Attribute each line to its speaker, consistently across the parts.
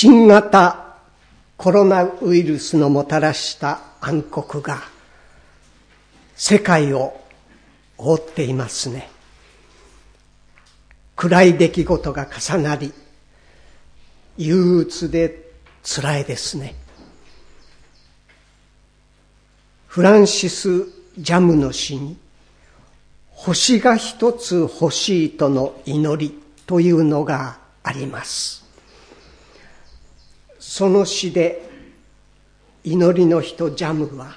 Speaker 1: 新型コロナウイルスのもたらした暗黒が世界を覆っていますね。暗い出来事が重なり、憂鬱で辛いですね。フランシス・ジャムの詩に、星が一つ欲しいとの祈りというのがあります。その詩で祈りの人ジャムは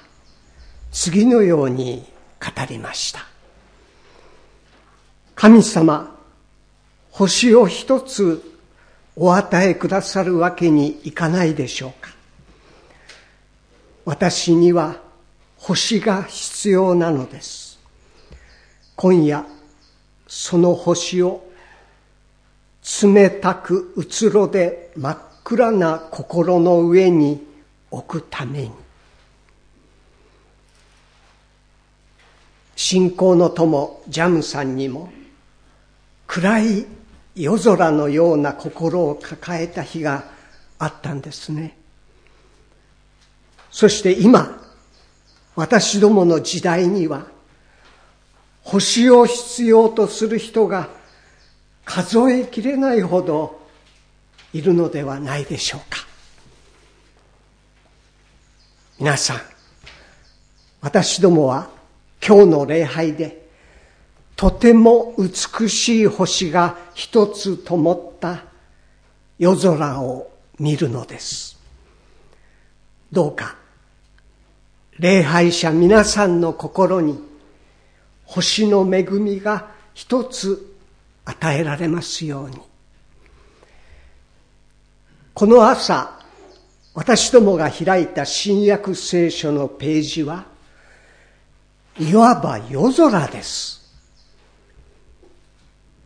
Speaker 1: 次のように語りました。神様、星を一つお与えくださるわけにいかないでしょうか。私には星が必要なのです。今夜、その星を冷たくうつろで真っ暗な心の上に置くために。信仰の友ジャムさんにも暗い夜空のような心を抱えた日があったんですね。そして今、私どもの時代には、星を必要とする人が数えきれないほどいるのではないでしょうか。皆さん、私どもは今日の礼拝でとても美しい星が一つ灯った夜空を見るのです。どうか礼拝者皆さんの心に星の恵みが一つ与えられますように。この朝、私どもが開いた新約聖書のページは、いわば夜空です。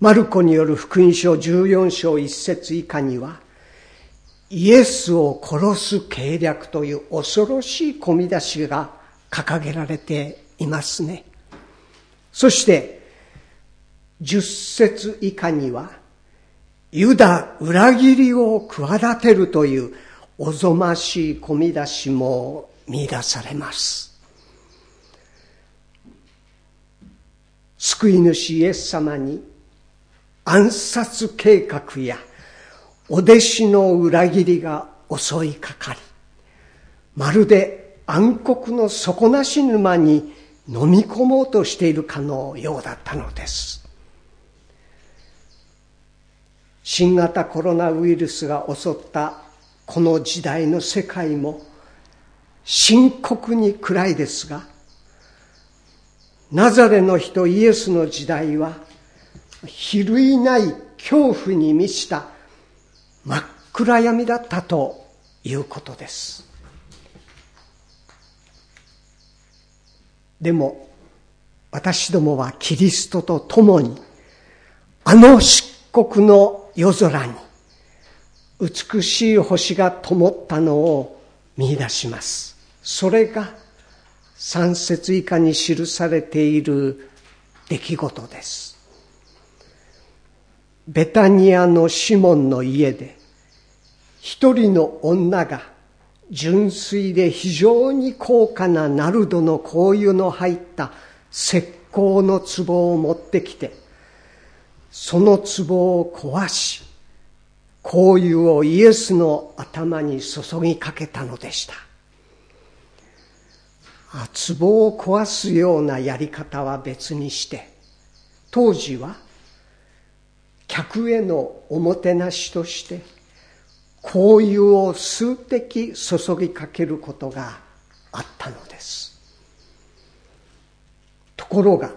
Speaker 1: マルコによる福音書14章1節以下には、イエスを殺す計略という恐ろしい込み出しが掲げられていますね。そして、10節以下には、ユダ裏切りを企てるというおぞましい込み出しも見出されます。救い主イエス様に暗殺計画やお弟子の裏切りが襲いかかり、まるで暗黒の底なし沼に飲み込もうとしているかのようだったのです。新型コロナウイルスが襲ったこの時代の世界も深刻に暗いですが、ナザレの人イエスの時代は、比類ない恐怖に満ちた真っ暗闇だったということです。でも、私どもはキリストと共に、あの漆黒の夜空に、美しい星が灯ったのを見出します。それが、三節以下に記されている出来事です。ベタニアのシモンの家で、一人の女が純粋で非常に高価なナルドの香油の入った石膏の壺を持ってきて、その壺を壊し、香油をイエスの頭に注ぎかけたのでした。壺を壊すようなやり方は別にして、当時は客へのおもてなしとして、香油を数滴注ぎかけることがあったのです。ところが、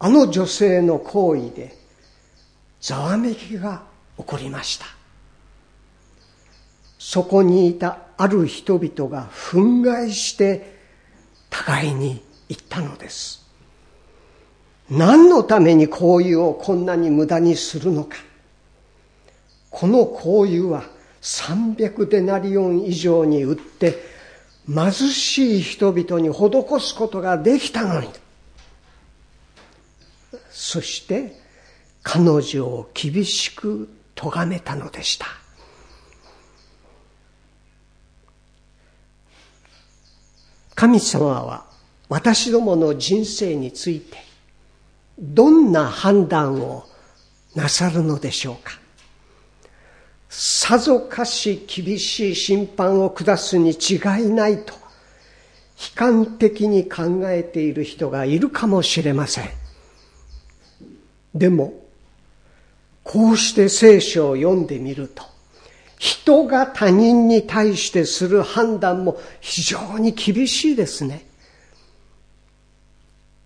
Speaker 1: あの女性の行為で、ざわめきが起こりました。そこにいたある人々が憤慨して互いに言ったのです。何のために香油をこんなに無駄にするのか。この香油は300デナリオン以上に売って貧しい人々に施すことができたのに。そして彼女を厳しく咎めたのでした。神様は私どもの人生についてどんな判断をなさるのでしょうか。さぞかし厳しい審判を下すに違いないと悲観的に考えている人がいるかもしれません。でもこうして聖書を読んでみると、人が他人に対してする判断も非常に厳しいですね。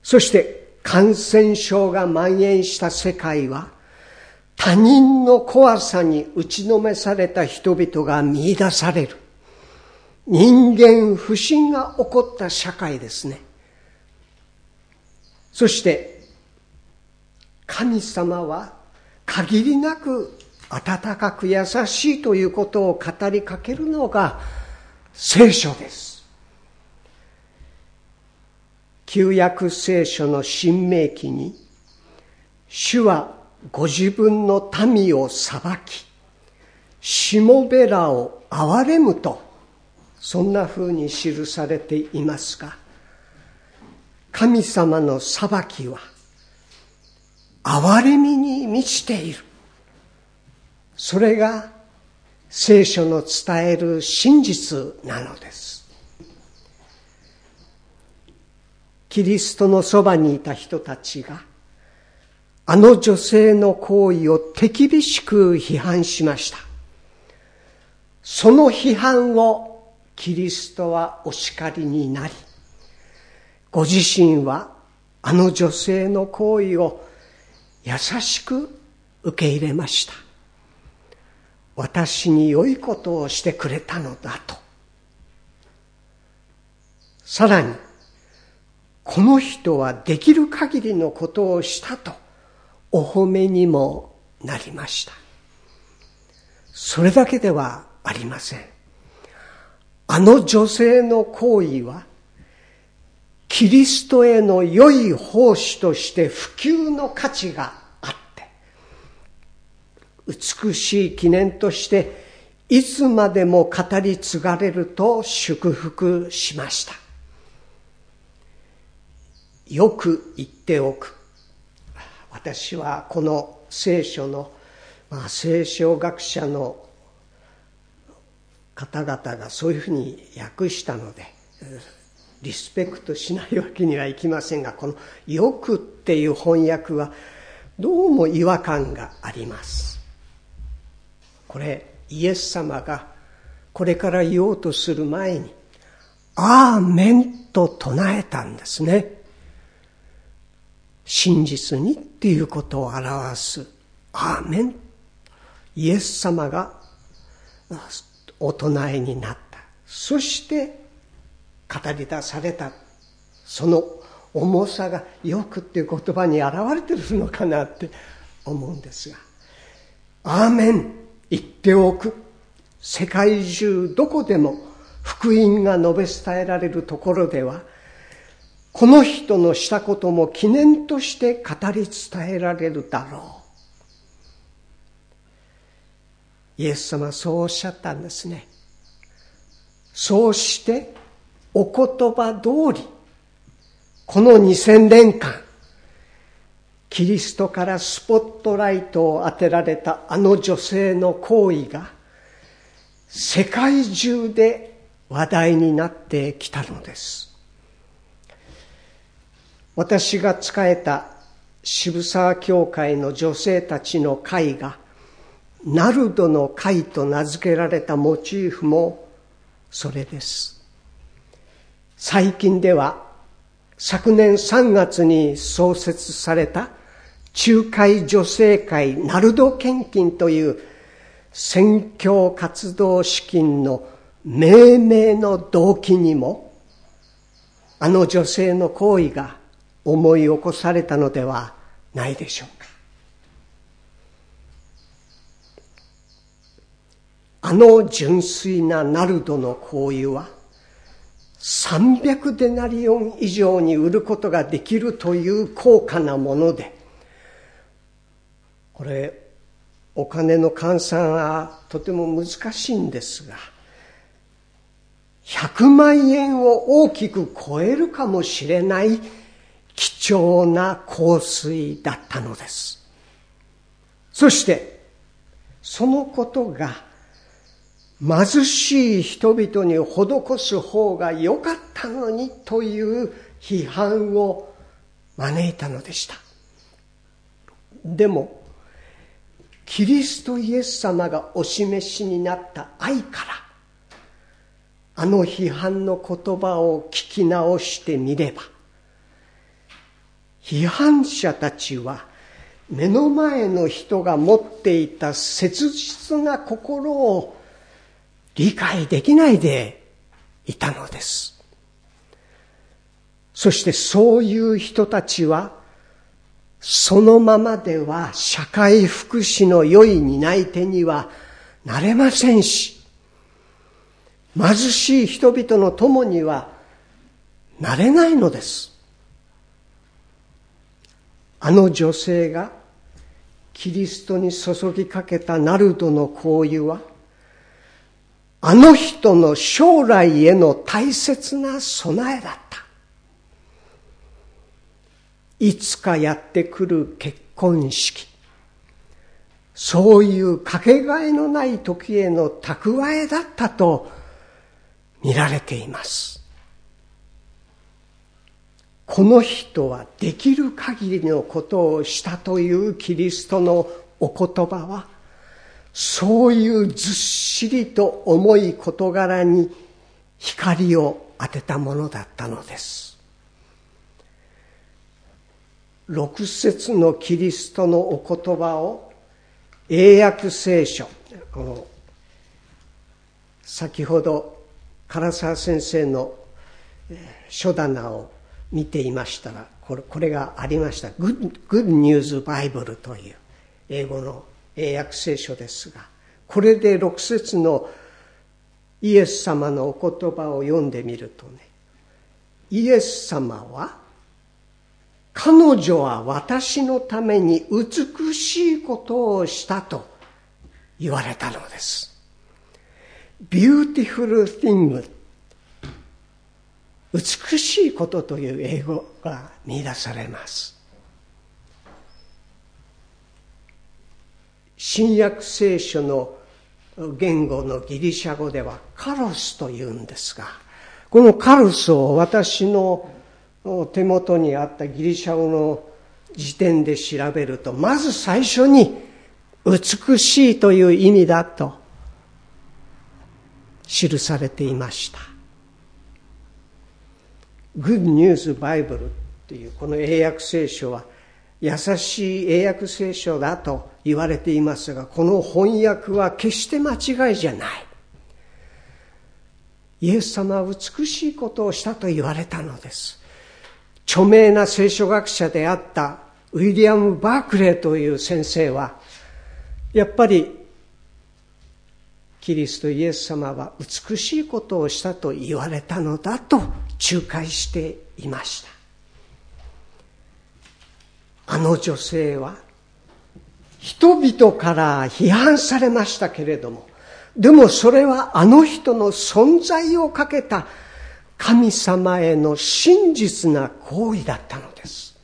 Speaker 1: そして感染症が蔓延した世界は他人の怖さに打ちのめされた人々が見出される。人間不信が起こった社会ですね。そして、神様は限りなく温かく優しいということを語りかけるのが聖書です。旧約聖書の新明記に、主はご自分の民を裁き、しもべらを憐れむと、そんな風に記されていますが、神様の裁きは、憐れみに満ちている。それが聖書の伝える真実なのです。キリストのそばにいた人たちが、あの女性の行為を手厳しく批判しました。その批判をキリストはお叱りになり、ご自身はあの女性の行為を優しく受け入れました。私に良いことをしてくれたのだと。さらに、この人はできる限りのことをしたとお褒めにもなりました。それだけではありません。あの女性の行為は、キリストへの良い奉仕として普及の価値があって、美しい記念としていつまでも語り継がれると祝福しました。よく言っておく。私はこの聖書の、まあ、聖書学者の方々がそういうふうに訳したのでリスペクトしないわけにはいきませんがこの「よく」っていう翻訳はどうも違和感がありますこれイエス様がこれから言おうとする前に「アーメン」と唱えたんですね真実にっていうことを表す。アーメン。イエス様がお唱えになった。そして語り出された。その重さがよくっていう言葉に表れてるのかなって思うんですが。アーメン言っておく。世界中どこでも福音が述べ伝えられるところではこの人のしたことも記念として語り伝えられるだろう。イエス様はそうおっしゃったんですね。そうしてお言葉通り、この2000年間、キリストからスポットライトを当てられたあの女性の行為が世界中で話題になってきたのです。私が仕えた渋沢教会の女性たちの会が、ナルドの会と名付けられたモチーフもそれです。最近では昨年3月に創設された中海女性会ナルド献金という宣教活動資金の命名の動機にもあの女性の行為が思い起こされたのではないでしょうか。あの純粋なナルドの行為は300デナリオン以上に売ることができるという高価なものでこれお金の換算はとても難しいんですが100万円を大きく超えるかもしれない貴重な香水だったのです。そして、そのことが貧しい人々に施す方が良かったのにという批判を招いたのでした。でも、キリストイエス様がお示しになった愛から、あの批判の言葉を聞き直してみれば、批判者たちは目の前の人が持っていた切実な心を理解できないでいたのです。そしてそういう人たちは、そのままでは社会福祉の良い担い手にはなれませんし、貧しい人々の友にはなれないのです。あの女性がキリストに注ぎかけたナルドの香油は、あの人の将来への大切な備えだった。いつかやってくる結婚式。そういうかけがえのない時への蓄えだったと見られています。この人はできる限りのことをしたというキリストのお言葉はそういうずっしりと重い事柄に光を当てたものだったのです。六節のキリストのお言葉を英訳聖書、この先ほど唐沢先生の書棚を見ていましたら、これこれがありました。Good, Good News Bible という英語の英訳聖書ですが、これで6節のイエス様のお言葉を読んでみるとね、イエス様は、彼女は私のために美しいことをしたと言われたのです。beautiful thing 美しいことという英語が見出されます。新約聖書の言語のギリシャ語ではカロスと言うんですが、このカロスを私の手元にあったギリシャ語の時点で調べると、まず最初に美しいという意味だと記されていました。Good News Bible っていうこの英訳聖書は優しい英訳聖書だと言われていますが、この翻訳は決して間違いじゃない。イエス様は美しいことをしたと言われたのです。著名な聖書学者であったウィリアム・バークレーという先生は、やっぱりキリストイエス様は美しいことをしたと言われたのだと仲介していました。あの女性は人々から批判されましたけれども、でもそれはあの人の存在をかけた神様への真実な行為だったのです。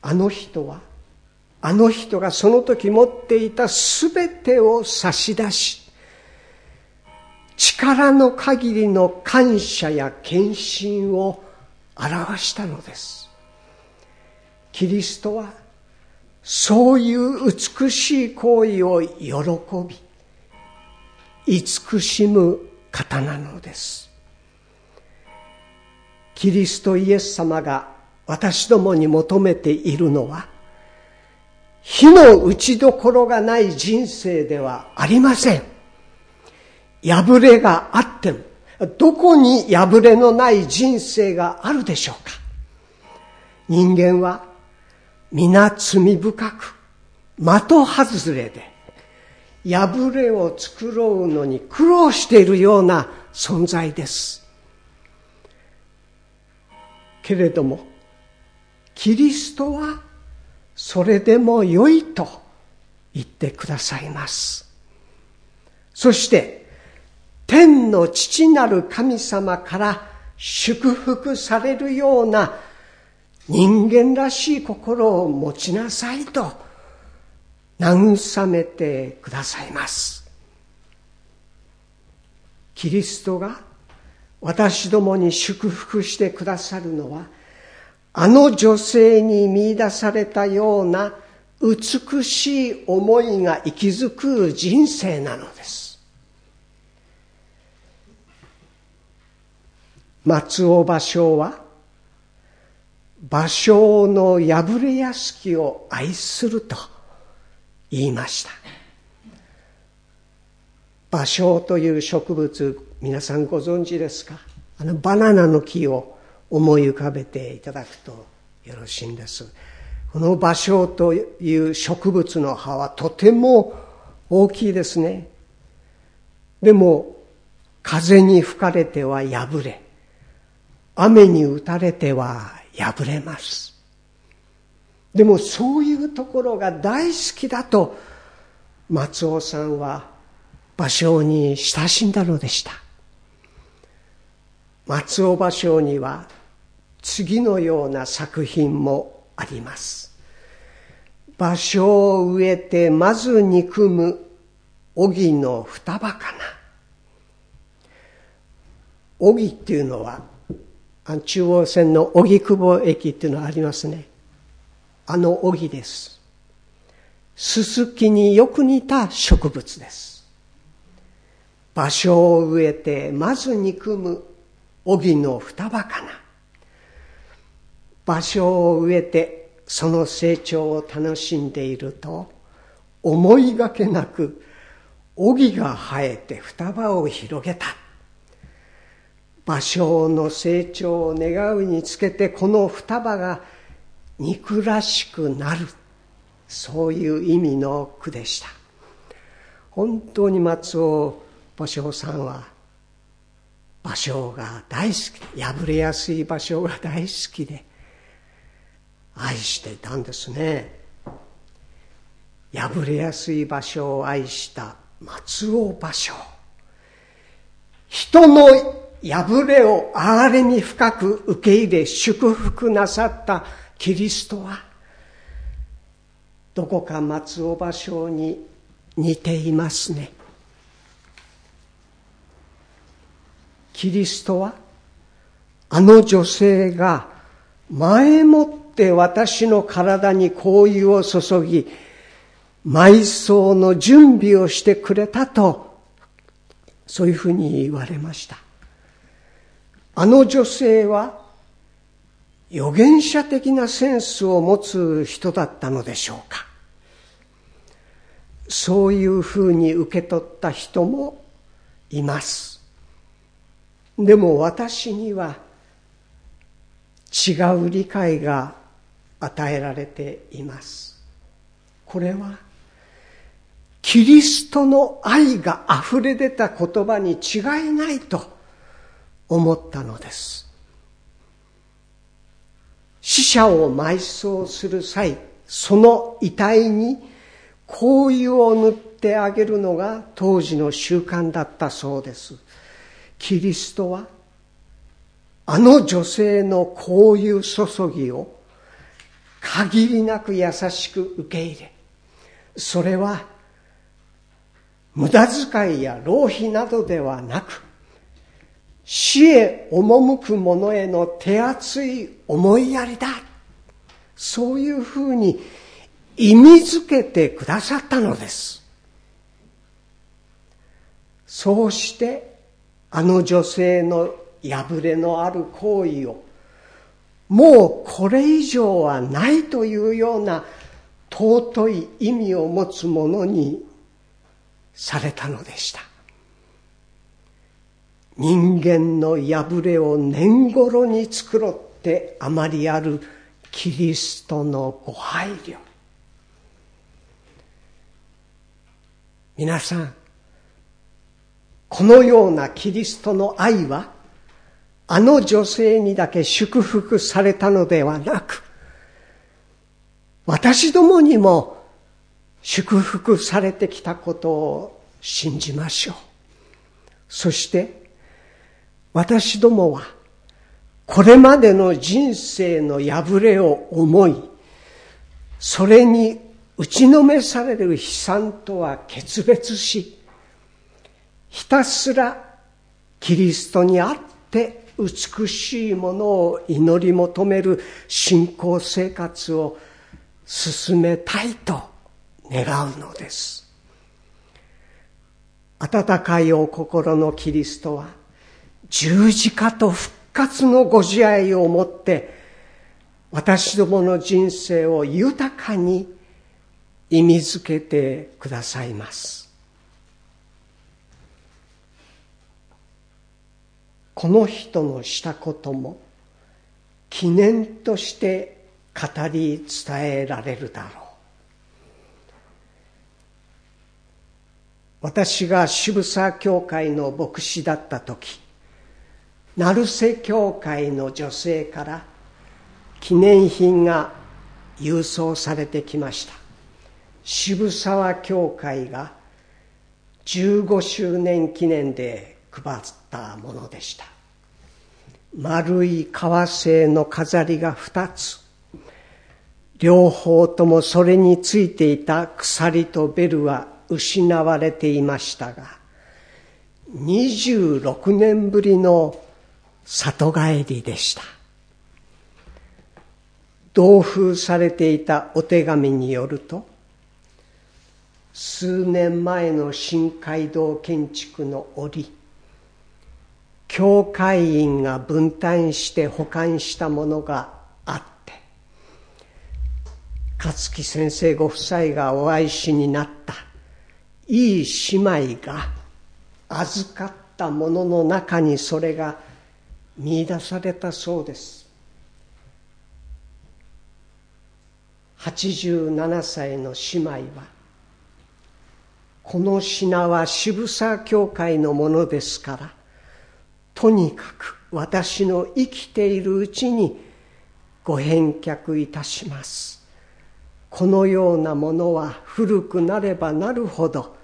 Speaker 1: あの人は、あの人がその時持っていたすべてを差し出し、力の限りの感謝や献身を表したのです。キリストはそういう美しい行為を喜び、慈しむ方なのです。キリストイエス様が私どもに求めているのは、火の打ちどころがない人生ではありません。破れがあっても、どこに破れのない人生があるでしょうか？人間は皆罪深く、的外れで、破れを作ろうのに苦労しているような存在です。けれども、キリストはそれでも良いと言ってくださいます。そして天の父なる神様から祝福されるような人間らしい心を持ちなさいと慰めてくださいます。キリストが私どもに祝福してくださるのはあの女性に見出されたような美しい思いが息づく人生なのです。松尾芭蕉は、芭蕉の破れ屋敷を愛すると言いました。芭蕉という植物、皆さんご存知ですか？あのバナナの木を思い浮かべていただくとよろしいんです。この芭蕉という植物の葉はとても大きいですね。でも、風に吹かれては破れ、雨に打たれては破れます。でもそういうところが大好きだと松尾さんは芭蕉に親しんだのでした。松尾芭蕉には次のような作品もあります。場所を植えてまず憎む荻の双葉かな。荻っていうのは、中央線の荻窪駅っていうのがありますね。あの荻です。すすきによく似た植物です。場所を植えてまず憎む荻の双葉かな。場所を植えてその成長を楽しんでいると思いがけなく荻が生えて双葉を広げた芭蕉の成長を願うにつけてこの双葉が憎らしくなる。そういう意味の句でした。本当に松尾芭蕉さんは芭蕉が大好き。破れやすい芭蕉が大好きで愛していたんですね。破れやすい場所を愛した松尾芭蕉。人の破れを憐れみ深く受け入れ祝福なさったキリストはどこか松尾芭蕉に似ていますねキリストはあの女性が前もって私の体に香油を注ぎ、埋葬の準備をしてくれたと、そういうふうに言われました。あの女性は預言者的なセンスを持つ人だったのでしょうか。そういうふうに受け取った人もいます。でも私には違う理解が与えられています。これは、キリストの愛が溢れ出た言葉に違いないと思ったのです。死者を埋葬する際、その遺体に香油を塗ってあげるのが当時の習慣だったそうです。キリストは、あの女性の香油注ぎを限りなく優しく受け入れ、それは無駄遣いや浪費などではなく、死へ赴く者への手厚い思いやりだ。そういうふうに意味づけてくださったのです。そうして、あの女性の破れのある行為をもうこれ以上はないというような尊い意味を持つものにされたのでした。人間の破れを年頃に繕ってあまりあるキリストのご配慮。皆さん、このようなキリストの愛はあの女性にだけ祝福されたのではなく、私どもにも祝福されてきたことを信じましょう。そして私どもはこれまでの人生の破れを思い、それに打ちのめされる悲惨とは決別し、ひたすらキリストにあって美しいものを祈り求める信仰生活を進めたいと願うのです。温かいお心のキリストは十字架と復活のご自愛をもって私どもの人生を豊かに意味づけてくださいます。この人のしたことも記念として語り伝えられるだろう。私が渋沢教会の牧師だった時、成瀬教会の女性から記念品が郵送されてきました。渋沢教会が15周年記念で配ったものでした。丸い革製の飾りが2つ。両方ともそれについていた鎖とベルは失われていましたが、26年ぶりの里帰りでした。同封されていたお手紙によると、数年前の新街道建築の折、教会員が分担して保管したものがあって、勝木先生ご夫妻がお愛しになったいい姉妹が預かったものの中にそれが見出されたそうです。87歳の姉妹はこの品は渋沢教会のものですからとにかく私の生きているうちにご返却いたします。このようなものは古くなればなるほど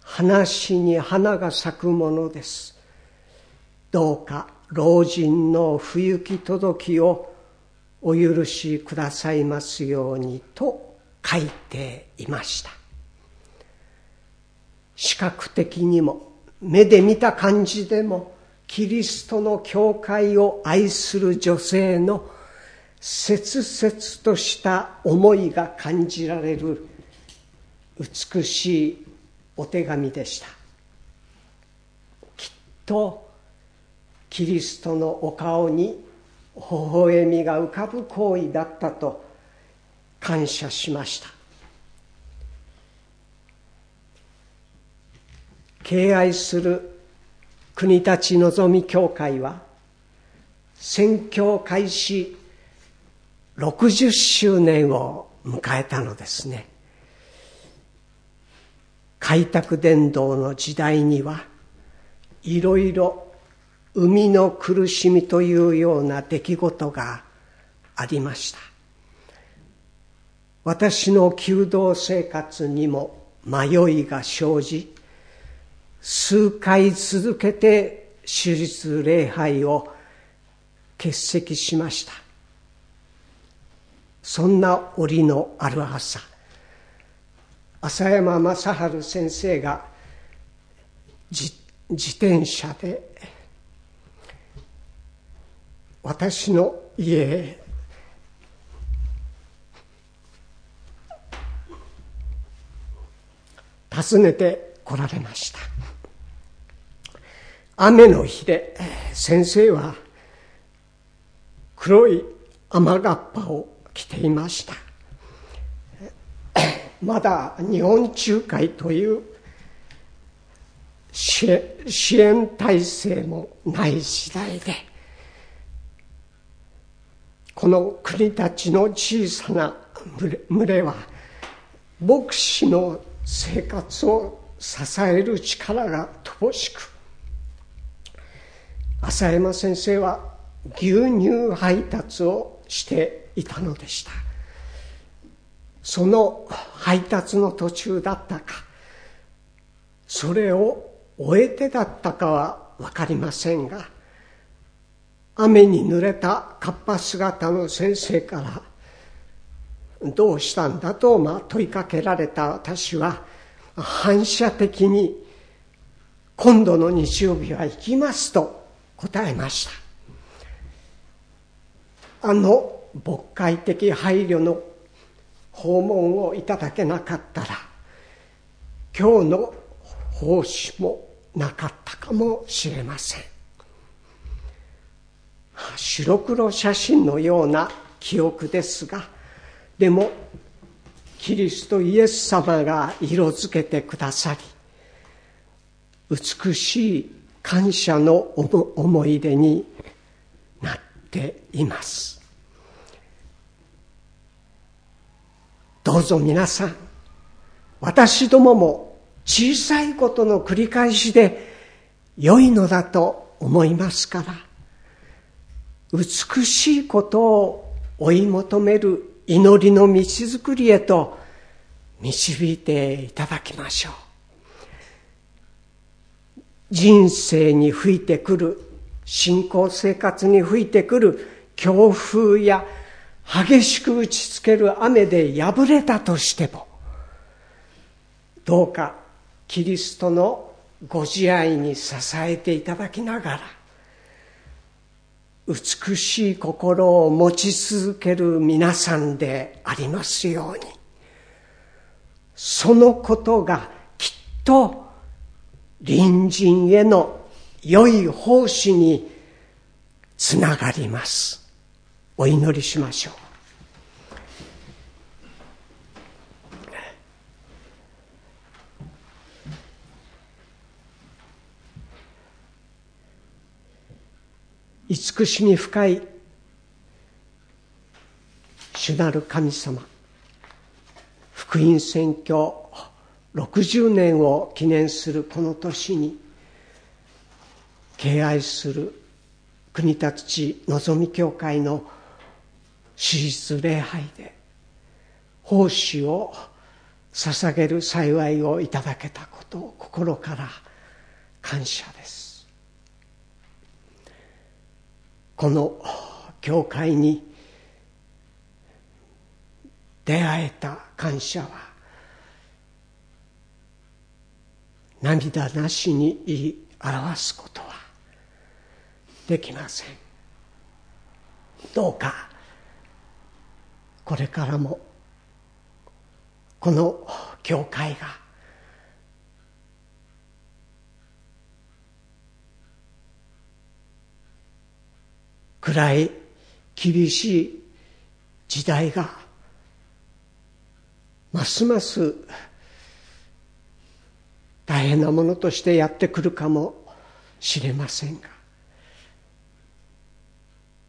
Speaker 1: 話に花が咲くものです。どうか老人の不行き届きをお許しくださいますようにと書いていました。視覚的にも目で見た感じでもキリストの教会を愛する女性の切々とした思いが感じられる美しいお手紙でした。きっとキリストのお顔に微笑みが浮かぶ行為だったと感謝しました。敬愛する国立のぞみ教会は宣教開始60周年を迎えたのですね。開拓伝道の時代にはいろいろ生みの苦しみというような出来事がありました。私の弓道生活にも迷いが生じ数回続けて手術礼拝を欠席しました。そんな折のある朝浅山正治先生が自転車で私の家へ。訪ねて来られました。雨の日で先生は黒い雨がっぱを着ていました。まだ日本仲介という支援体制もない時代でこの国たちの小さな群れは牧師の生活を支える力が乏しく浅山先生は牛乳配達をしていたのでした。その配達の途中だったかそれを終えてだったかは分かりませんが雨に濡れたカッパ姿の先生からどうしたんだと、まあ、問いかけられた私は反射的に今度の日曜日は行きますと答えました。あの牧会的配慮の訪問をいただけなかったら今日の奉仕もなかったかもしれません。白黒写真のような記憶ですがでもキリストイエス様が色づけてくださり美しい感謝の思い出になっています。どうぞ皆さん私どもも小さいことの繰り返しで良いのだと思いますから美しいことを追い求める祈りの道づくりへと導いていただきましょう。人生に吹いてくる、信仰生活に吹いてくる強風や激しく打ちつける雨で破れたとしても、どうかキリストのご自愛に支えていただきながら、美しい心を持ち続ける皆さんでありますように。そのことがきっと隣人への良い奉仕につながります。お祈りしましょう。慈しみ深い主なる神様。福音宣教60年を記念するこの年に敬愛する国立地のぞみ教会の史実礼拝で奉仕を捧げる幸いをいただけたことを心から感謝です。この教会に出会えた感謝は涙なしに言い表すことはできませんどうかこれからもこの教会が暗い厳しい時代がますます大変なものとしてやってくるかもしれませんが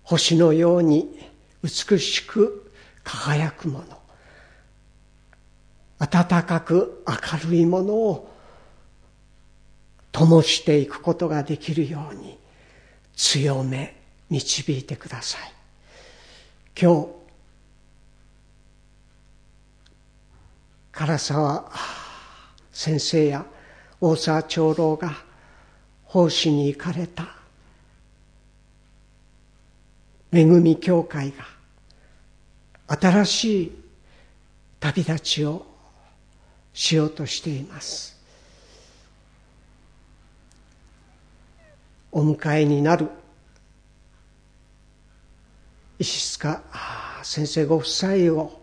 Speaker 1: 星のように美しく輝くもの暖かく明るいものを灯していくことができるように強め導いてください。今日唐沢先生や大沢長老が奉仕に行かれた恵み教会が新しい旅立ちをしようとしています。お迎えになる石塚先生ご夫妻を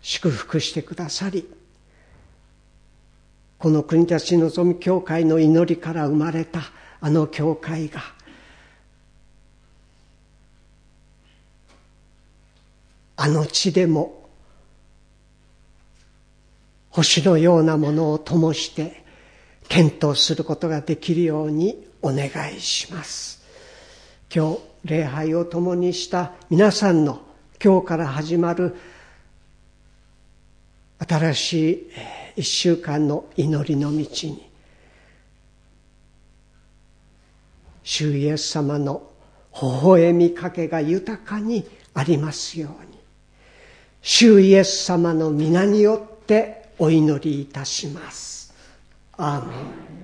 Speaker 1: 祝福してくださりこの国立のぞみ教会の祈りから生まれたあの教会があの地でも星のようなものを灯して検討することができるようにお願いします。今日礼拝を共にした皆さんの今日から始まる新しい一週間の祈りの道に主イエス様の微笑みかけが豊かにありますように主イエス様の皆によってお祈りいたします。アーメン